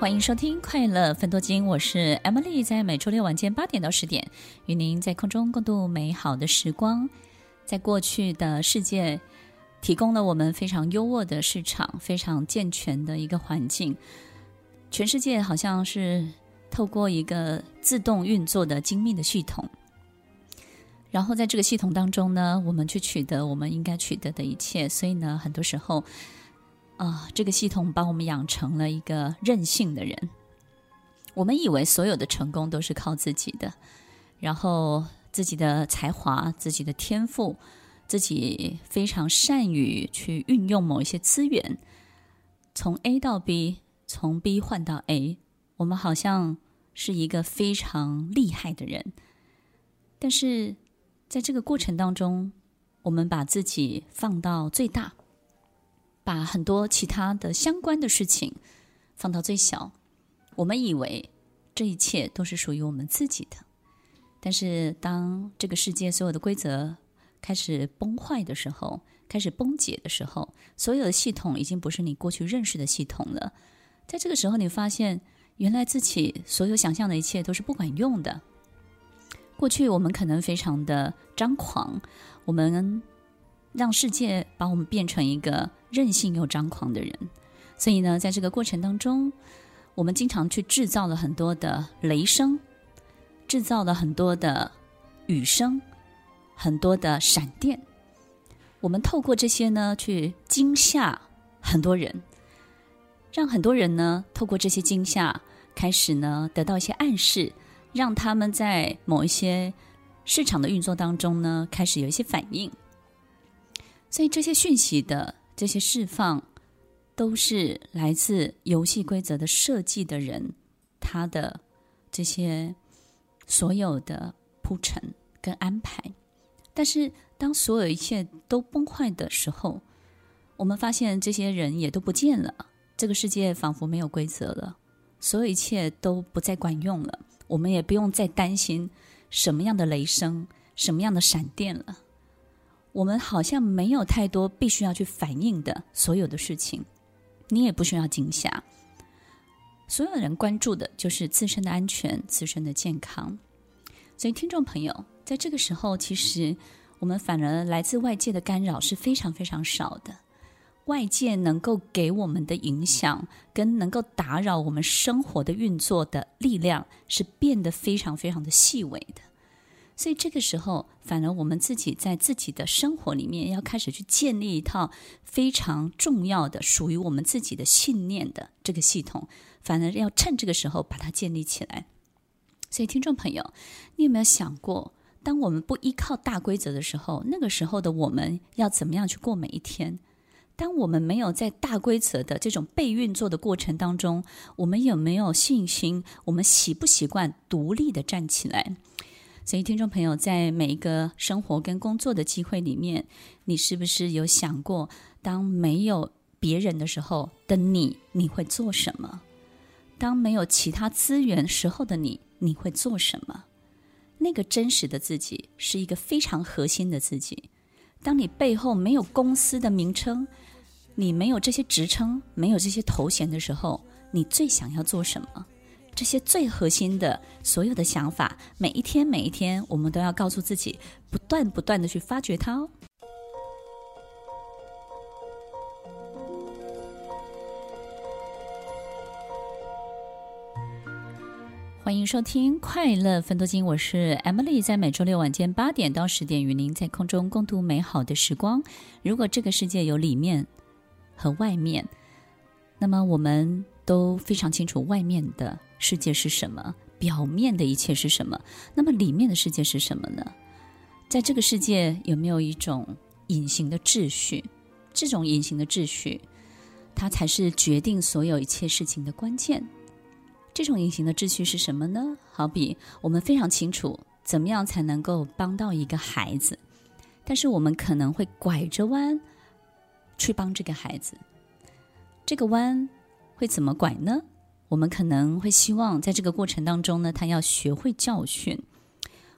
欢迎收听《快乐分多金》，我是 Emily，在每周六晚间八点到十点，与您在空中共度美好的时光。在过去的世界，提供了我们非常优渥的市场，非常健全的一个环境。全世界好像是透过一个自动运作的精密的系统。然后在这个系统当中呢，我们去取得我们应该取得的一切。所以呢，很多时候，啊、这个系统把我们养成了一个任性的人。我们以为所有的成功都是靠自己的，然后自己的才华、自己的天赋、自己非常善于去运用某一些资源，从 A 到 B，从 B 换到 A，我们好像是一个非常厉害的人，但是。在这个过程当中，我们把自己放到最大，把很多其他的相关的事情放到最小。我们以为这一切都是属于我们自己的，但是当这个世界所有的规则开始崩坏的时候，开始崩解的时候，所有的系统已经不是你过去认识的系统了。在这个时候，你发现原来自己所有想象的一切都是不管用的。过去我们可能非常的张狂，我们让世界把我们变成一个任性又张狂的人，所以呢，在这个过程当中，我们经常去制造了很多的雷声，制造了很多的雨声，很多的闪电，我们透过这些呢去惊吓很多人，让很多人呢透过这些惊吓开始呢得到一些暗示。让他们在某一些市场的运作当中呢，开始有一些反应。所以这些讯息的这些释放，都是来自游戏规则的设计的人，他的这些所有的铺陈跟安排。但是当所有一切都崩坏的时候，我们发现这些人也都不见了，这个世界仿佛没有规则了，所有一切都不再管用了。我们也不用再担心什么样的雷声、什么样的闪电了。我们好像没有太多必须要去反应的所有的事情，你也不需要惊吓。所有人关注的就是自身的安全、自身的健康。所以，听众朋友，在这个时候，其实我们反而来自外界的干扰是非常非常少的。外界能够给我们的影响，跟能够打扰我们生活的运作的力量，是变得非常非常的细微的。所以这个时候，反而我们自己在自己的生活里面，要开始去建立一套非常重要的属于我们自己的信念的这个系统，反而要趁这个时候把它建立起来。所以，听众朋友，你有没有想过，当我们不依靠大规则的时候，那个时候的我们要怎么样去过每一天？当我们没有在大规则的这种被运作的过程当中，我们有没有信心？我们习不习惯独立的站起来？所以，听众朋友，在每一个生活跟工作的机会里面，你是不是有想过，当没有别人的时候的你，你会做什么？当没有其他资源时候的你，你会做什么？那个真实的自己是一个非常核心的自己。当你背后没有公司的名称，你没有这些职称，没有这些头衔的时候，你最想要做什么？这些最核心的所有的想法，每一天每一天，我们都要告诉自己，不断不断的去发掘它哦。欢迎收听《快乐分多金》，我是 Emily，在每周六晚间八点到十点，与您在空中共度美好的时光。如果这个世界有里面。和外面，那么我们都非常清楚外面的世界是什么，表面的一切是什么。那么里面的世界是什么呢？在这个世界有没有一种隐形的秩序？这种隐形的秩序，它才是决定所有一切事情的关键。这种隐形的秩序是什么呢？好比我们非常清楚怎么样才能够帮到一个孩子，但是我们可能会拐着弯。去帮这个孩子，这个弯会怎么拐呢？我们可能会希望在这个过程当中呢，他要学会教训，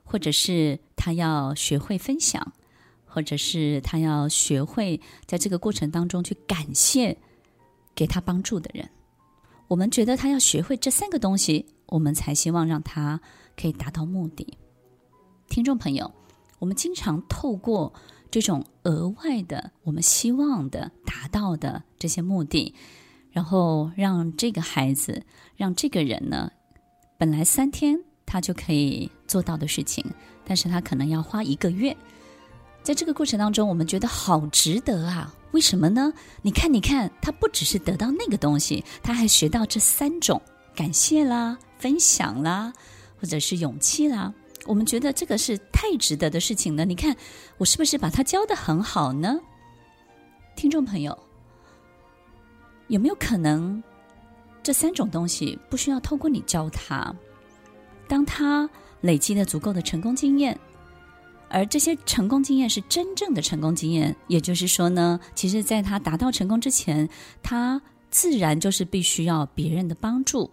或者是他要学会分享，或者是他要学会在这个过程当中去感谢给他帮助的人。我们觉得他要学会这三个东西，我们才希望让他可以达到目的。听众朋友，我们经常透过这种额外的，我们希望的达到的这些目的，然后让这个孩子，让这个人呢，本来三天他就可以做到的事情，但是他可能要花一个月。在这个过程当中，我们觉得好值得啊。为什么呢？你看，你看，他不只是得到那个东西，他还学到这三种感谢啦、分享啦，或者是勇气啦。我们觉得这个是太值得的事情了。你看，我是不是把他教得很好呢？听众朋友，有没有可能这三种东西不需要透过你教他？当他累积了足够的成功经验。而这些成功经验是真正的成功经验，也就是说呢，其实在他达到成功之前，他自然就是必须要别人的帮助，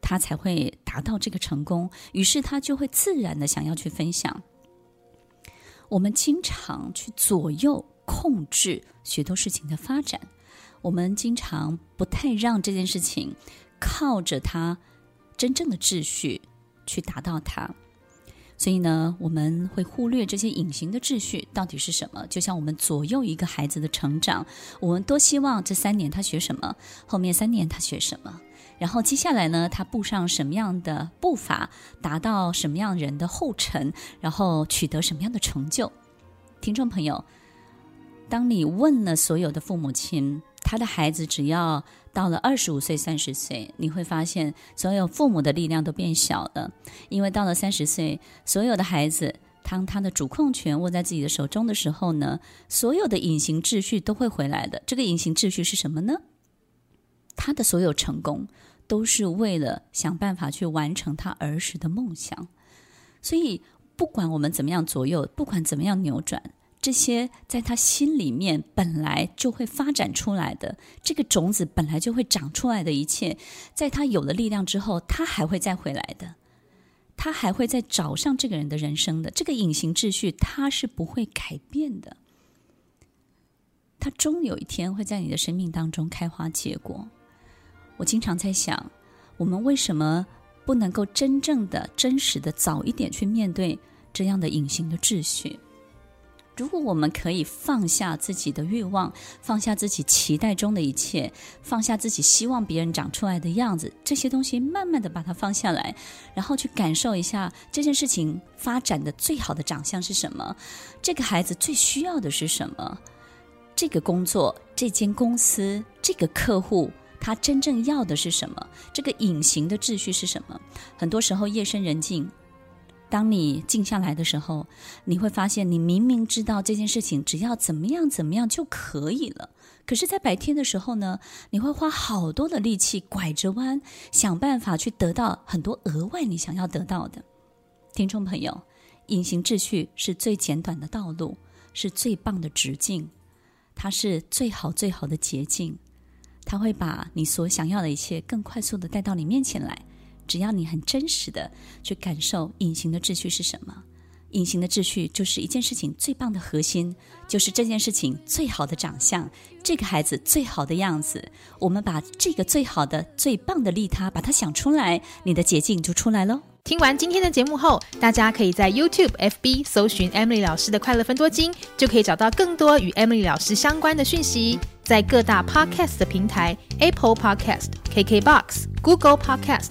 他才会达到这个成功。于是他就会自然的想要去分享。我们经常去左右控制许多事情的发展，我们经常不太让这件事情靠着他真正的秩序去达到它。所以呢，我们会忽略这些隐形的秩序到底是什么。就像我们左右一个孩子的成长，我们多希望这三年他学什么，后面三年他学什么，然后接下来呢，他步上什么样的步伐，达到什么样人的后尘，然后取得什么样的成就。听众朋友，当你问了所有的父母亲，他的孩子只要到了二十五岁、三十岁，你会发现所有父母的力量都变小了，因为到了三十岁，所有的孩子当他的主控权握在自己的手中的时候呢，所有的隐形秩序都会回来的。这个隐形秩序是什么呢？他的所有成功都是为了想办法去完成他儿时的梦想，所以不管我们怎么样左右，不管怎么样扭转。这些在他心里面本来就会发展出来的，这个种子本来就会长出来的一切，在他有了力量之后，他还会再回来的，他还会再找上这个人的人生的。这个隐形秩序，他是不会改变的，他终有一天会在你的生命当中开花结果。我经常在想，我们为什么不能够真正的、真实的早一点去面对这样的隐形的秩序？如果我们可以放下自己的欲望，放下自己期待中的一切，放下自己希望别人长出来的样子，这些东西慢慢的把它放下来，然后去感受一下这件事情发展的最好的长相是什么，这个孩子最需要的是什么，这个工作、这间公司、这个客户，他真正要的是什么，这个隐形的秩序是什么？很多时候夜深人静。当你静下来的时候，你会发现，你明明知道这件事情只要怎么样怎么样就可以了，可是，在白天的时候呢，你会花好多的力气拐着弯，想办法去得到很多额外你想要得到的。听众朋友，隐形秩序是最简短的道路，是最棒的直径，它是最好最好的捷径，它会把你所想要的一切更快速的带到你面前来。只要你很真实的去感受隐形的秩序是什么，隐形的秩序就是一件事情最棒的核心，就是这件事情最好的长相，这个孩子最好的样子。我们把这个最好的、最棒的利他，把它想出来，你的捷径就出来喽。听完今天的节目后，大家可以在 YouTube、FB 搜寻 Emily 老师的快乐分多金，就可以找到更多与 Emily 老师相关的讯息。在各大 Podcast 的平台，Apple Podcast、KKBox、Google Podcast、